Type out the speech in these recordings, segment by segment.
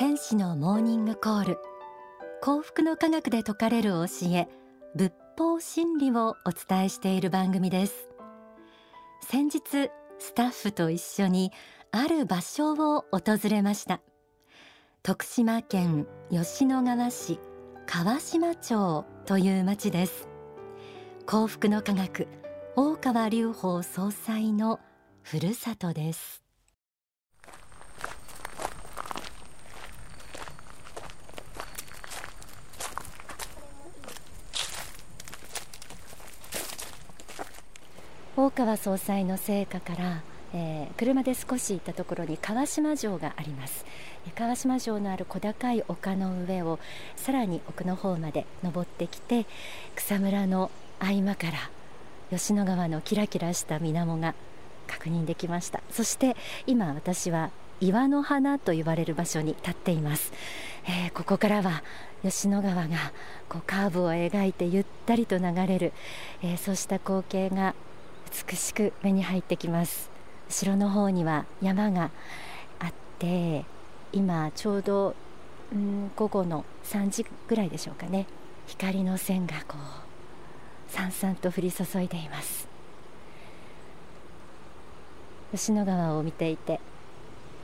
天使のモーニングコール。幸福の科学で説かれる教え仏法真理をお伝えしている番組です。先日スタッフと一緒にある場所を訪れました。徳島県吉野川市川島町という町です。幸福の科学大川隆法総裁のふるさとです。大川総裁の成果から、えー、車で少し行ったところに川島城があります。川島城のある小高い丘の上をさらに奥の方まで登ってきて草むらの合間から吉野川のキラキラした水面が確認できました。そして今私は岩の花と言われる場所に立っています、えー、ここからは吉野川がこうカーブを描いてゆったりと流れる、えー、そうした光景が美しく目に入ってきます。後ろの方には山があって今ちょうど、うん、午後の3時ぐらいでしょうかね。光の線がこうさんさんと降り注いでいます。吉野川を見ていて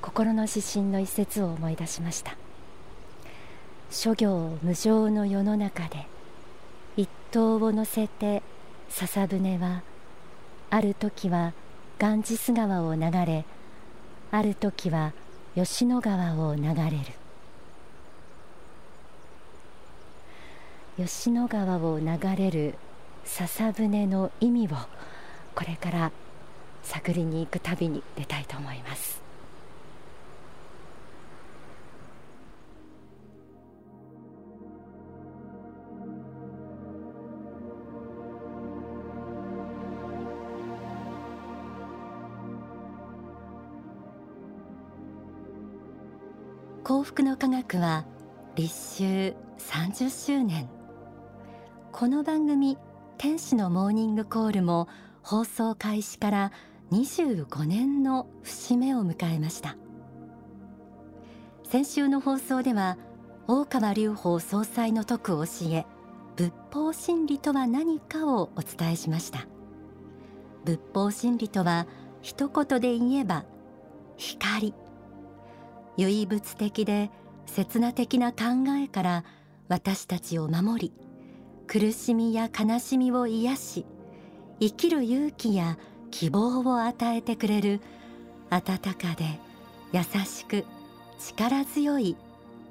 心の指針の一節を思い出しました。諸行無常の世の中で一刀を乗せて笹舟はある時はガンジス川を流れある時は吉野川を流れる。吉野川を流れる笹舟の意味をこれから探りに行く旅に出たいと思います。幸福の科学は立秋30周年。この番組天使のモーニングコールも放送開始から25年の節目を迎えました。先週の放送では大川隆法総裁の説く教え仏法真理とは何かをお伝えしました。仏法真理とは一言で言えば光。唯物的で刹那的な考えから私たちを守り苦しみや悲しみを癒し生きる勇気や希望を与えてくれる温かで優しく力強い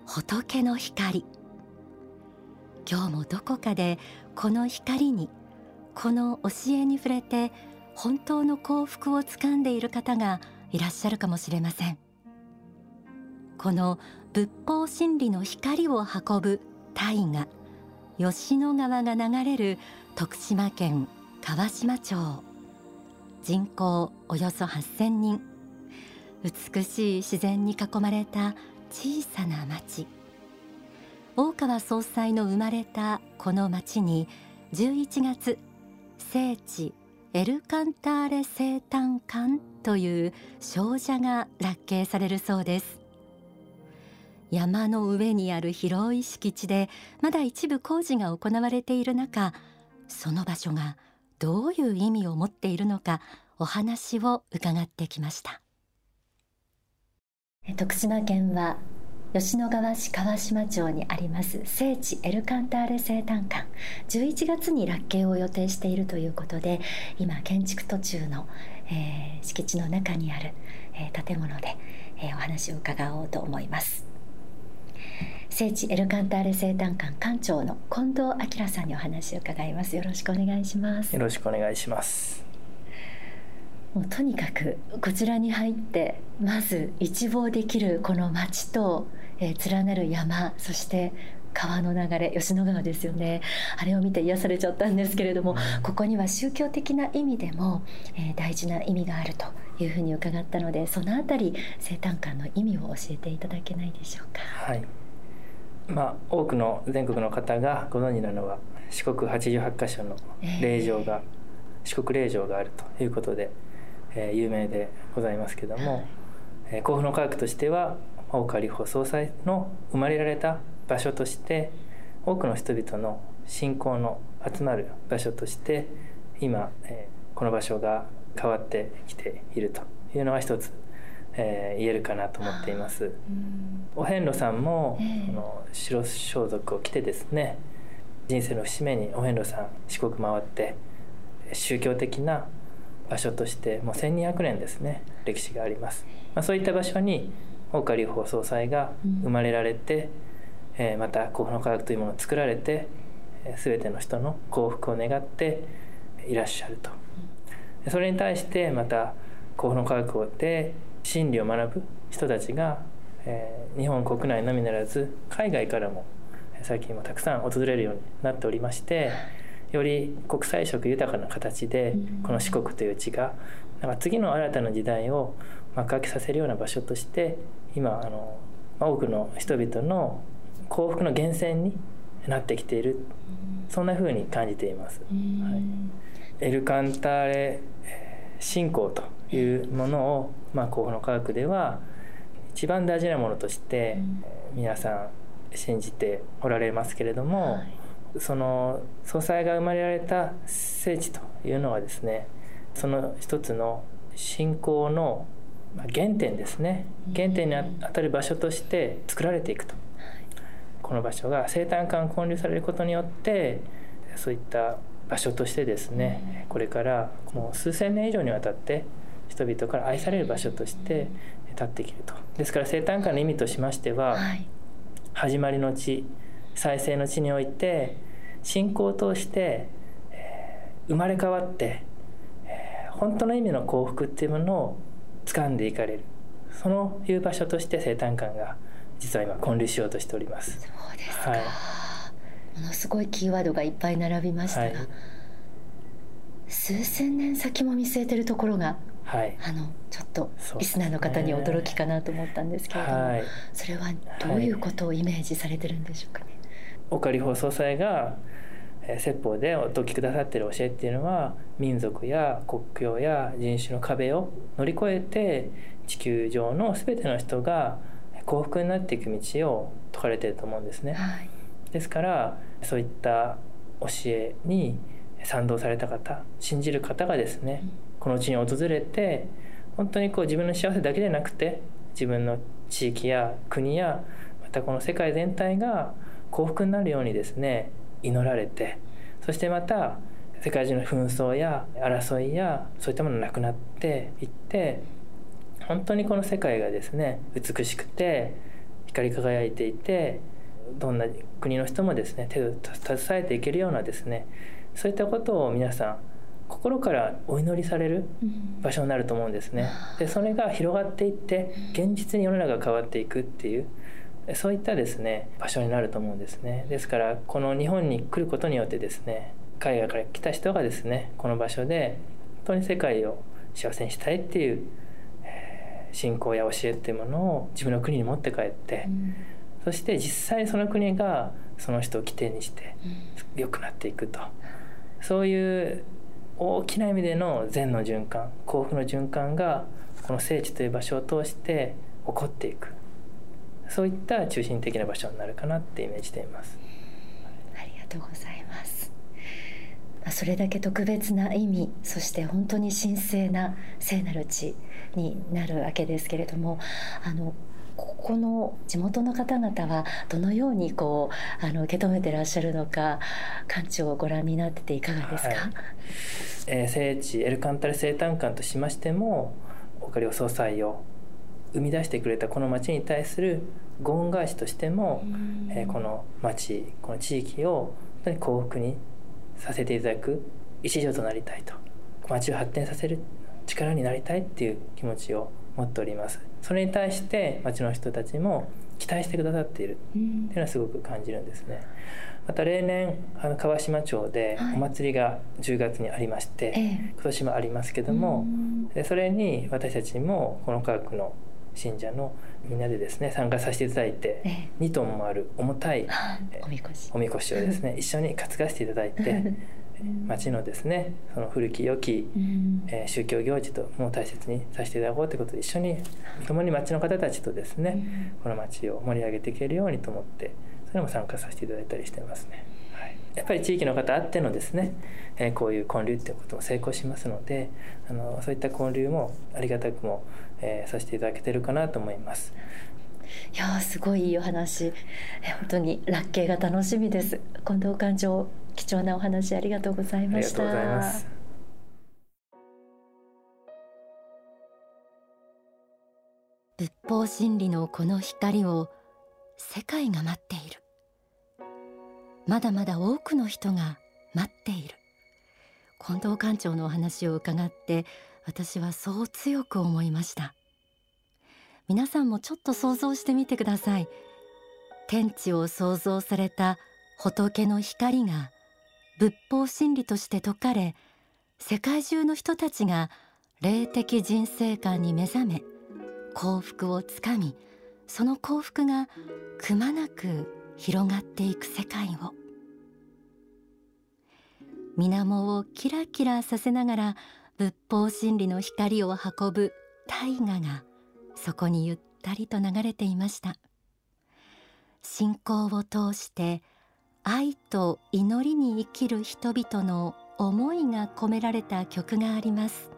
仏の光。今日もどこかでこの光にこの教えに触れて本当の幸福をつかんでいる方がいらっしゃるかもしれません。この仏法真理の光を運ぶ大河吉野川が流れる徳島県川島町。人口およそ8000人。美しい自然に囲まれた小さな町。大川総裁の生まれたこの町に11月聖地エルカンターレ生誕館という少女が落慶されるそうです。山の上にある広い敷地でまだ一部工事が行われている中その場所がどういう意味を持っているのかお話を伺ってきました。徳島県は吉野川市川島町にあります聖地エルカンターレ生誕館。11月に落慶を予定しているということで今建築途中の、えー、敷地の中にある、えー、建物で、えー、お話を伺おうと思います。聖地エルカンターレ生誕館館長の近藤明さんにお話を伺います。よろしくお願いします。よろしくお願いします。もうとにかくこちらに入ってまず一望できるこの街と、えー、連なる山そして川の流れ吉野川ですよね。あれを見て癒されちゃったんですけれども、ここには宗教的な意味でも、えー、大事な意味があるというふうに伺ったのでそのあたり生誕館の意味を教えていただけないでしょうか。はいまあ、多くの全国の方がご存知なのは四国88箇所の霊場が、えー、四国霊場があるということで、えー、有名でございますけども、はい、えー、甲府の科学としては大川隆法総裁の生まれられた場所として多くの人々の信仰の集まる場所として今、えー、この場所が変わってきているというのが一つ、えー、言えるかなと思っています。お遍路さんも、えの白装束を着てですね人生の節目にお遍路さん四国回って宗教的な場所としてもう1200年ですね歴史があります、まあ、そういった場所に大川隆法総裁が生まれられて、うん、えー、また幸福の科学というものを作られて全ての人の幸福を願っていらっしゃると。それに対してまた幸福の科学で真理を学ぶ人たちが、えー、日本国内のみならず海外からも最近もたくさん訪れるようになっておりましてより国際色豊かな形でこの四国という地がなんか次の新たな時代を幕開けさせるような場所として今あの多くの人々の幸福の源泉になってきている。そんなふうに感じています。はい、エルカンターレ信仰というものを、まあ、幸福の科学では一番大事なものとして皆さん信じておられますけれども、はい、その総裁が生まれられた聖地というのはですねその一つの信仰の原点ですね。原点にあたる場所として作られていくと、この場所が生誕館建立されることによってそういった場所としてですねこれからもう数千年以上にわたって人々から愛される場所として立っていけると。ですから生誕館の意味としましては、はい、始まりの地再生の地において信仰を通して、えー、生まれ変わって、えー、本当の意味の幸福っていうものを掴んでいかれる。そのいう場所として生誕館が実は今建立しようとしております。そうですか、はい、ものすごいキーワードがいっぱい並びましたが、はい、数千年先も見据えてるところがはい、あのちょっとリスナーの方に驚きかなと思ったんですけれども、はい、それはどういうことをイメージされてるんでしょうかね？岡里法総裁が説法でお説きくださっている教えっていうのは民族や国境や人種の壁を乗り越えて地球上の全ての人が幸福になっていく道を説かれていると思うんですね。はい、ですからそういった教えに賛同された方信じる方がですね、うんこの地に訪れて本当にこう自分の幸せだけでなくて自分の地域や国やまたこの世界全体が幸福になるようにですね祈られてそしてまた世界中の紛争や争いやそういったものなくなっていって本当にこの世界がですね美しくて光り輝いていてどんな国の人もですね手を携えていけるようなですねそういったことを皆さん心からお祈りされる場所になると思うんですね。でそれが広がっていって現実に世の中が変わっていくっていうそういったですね場所になると思うんですね。ですからこの日本に来ることによってですね海外から来た人がですねこの場所で本当に世界を幸せにしたいっていう信仰や教えっていうものを自分の国に持って帰って、そして実際その国がその人を起点にして良くなっていくと。そういう大きな意味での善の循環幸福の循環がこの聖地という場所を通して起こっていく。そういった中心的な場所になるかなってイメージしています。ありがとうございます。それだけ特別な意味そして本当に神聖な聖なる地になるわけですけれどもあのここの地元の方々はどのようにこうあの受け止めてらっしゃるのか館長をご覧になってていかがですか、はい、えー、聖地エルカンタレ生誕館としましてもオカリオ総裁を生み出してくれたこの町に対するご恩返しとしても、えー、この町この地域を本当に幸福にさせていただく一助となりたいと。町を発展させる力になりたいっていう気持ちを持っておりますそれに対して町の人たちも期待してくださっている。っていうのはすごく感じるんですね。また例年あの川島町でお祭りが10月にありまして、はい、今年もありますけども、でそれに私たちもこの科学の信者のみんなでですね参加させていただいて、え2トンもある重たい、おみこし。おみこしをですね一緒に担がせていただいて 町のですねその古き良き、えー、宗教行事とも大切にさせていただこうということで一緒に共に町の方たちとですね、この町を盛り上げていけるようにと思ってそれも参加させていただいたりしてますね。はい、やっぱり地域の方あってのですね、えー、こういう交流っていうことも成功しますのであのそういった交流もありがたくも、えー、させていただけてるかなと思います。いやすごいいいお話。本当にラッキーが楽しみです。近藤館長貴重なお話ありがとうございました。ありがとうございます。仏法真理のこの光を世界が待っている。まだまだ多くの人が待っている。近藤館長のお話を伺って私はそう強く思いました。皆さんもちょっと想像してみてください。天地を創造された仏の光が仏法真理として説かれ世界中の人たちが霊的人生観に目覚め幸福をつかみその幸福がくまなく広がっていく世界を。水面をキラキラさせながら仏法真理の光を運ぶ大河がそこにゆったりと流れていました。信仰を通して愛と祈りに生きる人々の思いが込められた曲があります。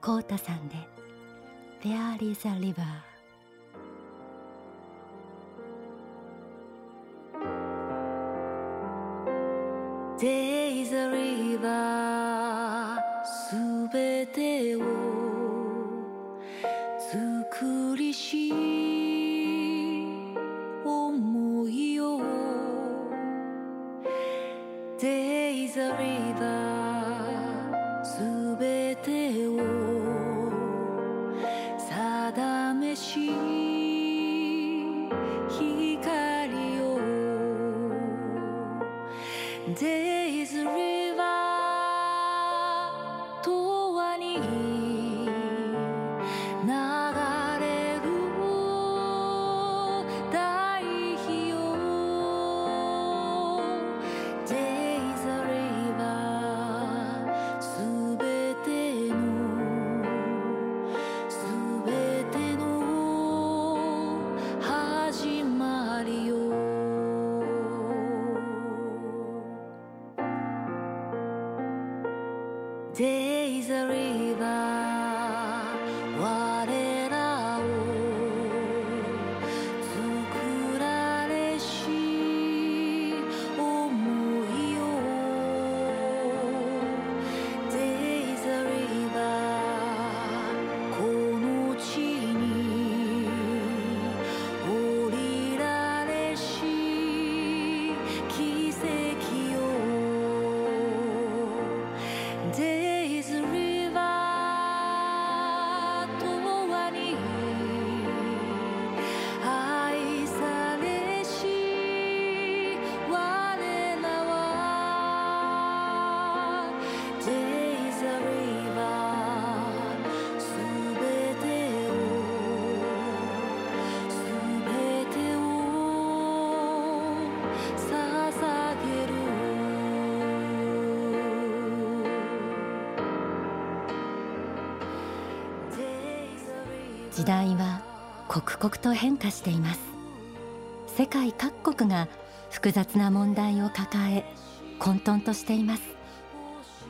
コータさんで There is a river There is a river 時代は刻々と変化しています。世界各国が複雑な問題を抱え混沌としています。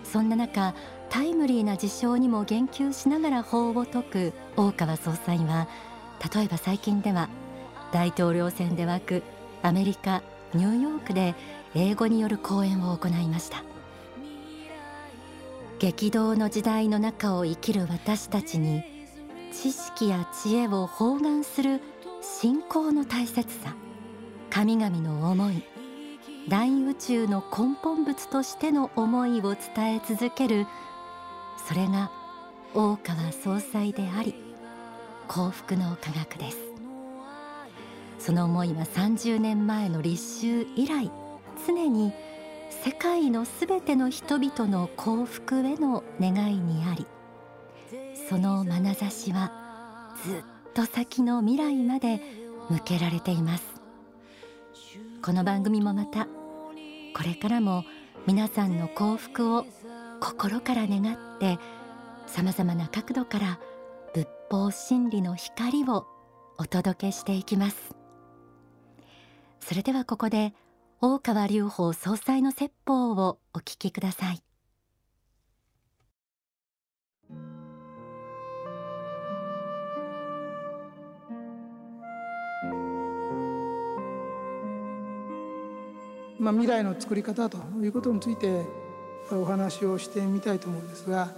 そんな中タイムリーな事象にも言及しながら法を説く大川総裁は例えば最近では大統領選で沸くアメリカニューヨークで英語による講演を行いました。激動の時代の中を生きる私たちに知識や知恵を包含する信仰の大切さ。神々の思い。大宇宙の根本物としての思いを伝え続ける。それが大川総裁であり幸福の科学です。その思いは30年前の立秋以来常に世界のすべての人々の幸福への願いにありその眼差しはずっと先の未来まで向けられています。この番組もまたこれからも皆さんの幸福を心から願ってさまざまな角度から仏法真理の光をお届けしていきます。それではここで大川隆法総裁の説法をお聞きください。まあ、未来の作り方ということについてお話をしてみたいと思うんですが、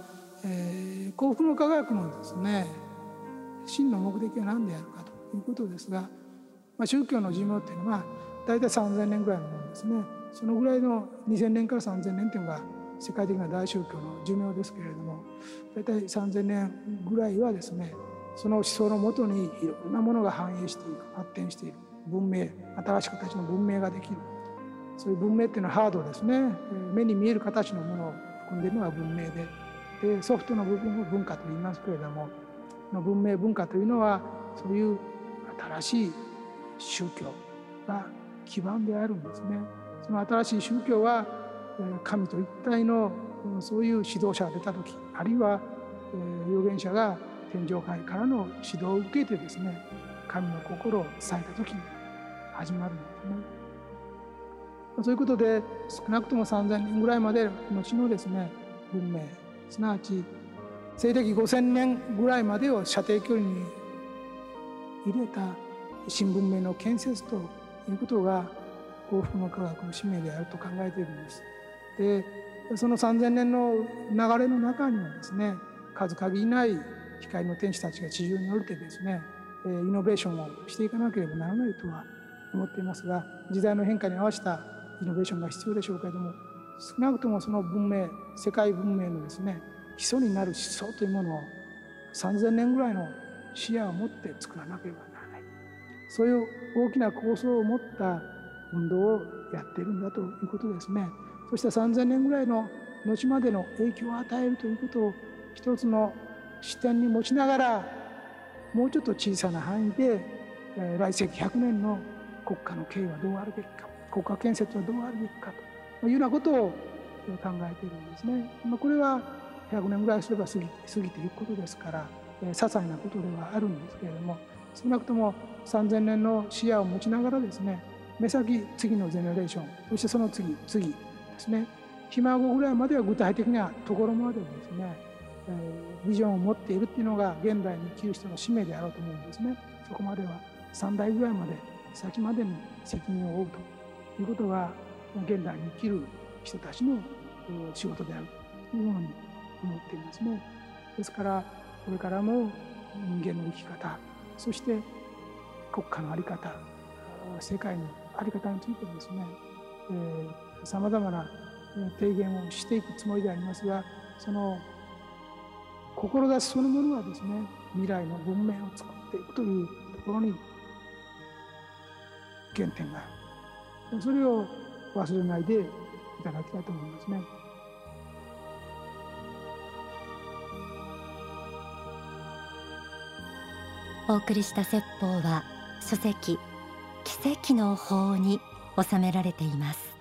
えー、幸福の科学のですね真の目的は何であるかということですが、まあ、宗教の寿命っていうのは大体3,000年ぐらいのものですね。そのぐらいの2,000年から3,000年っていうのが世界的な大宗教の寿命ですけれども大体3,000年ぐらいはですねその思想のもとにいろんなものが繁栄している発展している文明新しい形の文明ができる。そういう文明っていうのはハードですね目に見える形のものを含んでいるのが文明ででソフトの部分を文化と言いますけれどもの文明文化というのはそういう新しい宗教が基盤であるんですね。その新しい宗教は神と一体のそういう指導者が出た時あるいは預言者が天上界からの指導を受けてですね神の心を伝えた時に始まるんですね。そういうことで少なくとも3000年ぐらいまで後のですね文明すなわち西暦5000年ぐらいまでを射程距離に入れた新文明の建設ということが幸福の科学の使命であると考えているんです。でその3000年の流れの中にはですね数限りない光の天使たちが地上に降りてですねイノベーションをしていかなければならないとは思っていますが時代の変化に合わせたイノベーションが必要でしょうけれども少なくともその文明世界文明のですね基礎になる思想というものを3,000年ぐらいの視野を持って作らなければならない。そういう大きな構想を持った運動をやっているんだということですね。そして3,000年ぐらいの後までの影響を与えるということを一つの視点に持ちながらもうちょっと小さな範囲で来世100年の国家の経営はどうあるべきか。国家建設はどうあるべきかというようなことを考えているんですね。まあ、これは100年ぐらいすれば過ぎ過ぎていくことですから、えー、些細なことではあるんですけれども少なくとも3000年の視野を持ちながらですね目先次のゼネレーションそしてその次次ですねひ孫ぐらいまでは具体的なところまでですね、えー、ビジョンを持っているっていうのが現代に生きる人の使命であろうと思うんですねそこまでは3代ぐらいまで先までに責任を負うとということが現代に生きる人たちの仕事であるというふうに思っていますね。ですからこれからも人間の生き方そして国家の在り方世界の在り方についてですねさまざまな提言をしていくつもりでありますがその志そのものはですね未来の文明を作っていくというところに原点がある。それを忘れないでいただきたいと思いますね。お送りした説法は書籍奇跡の法に収められています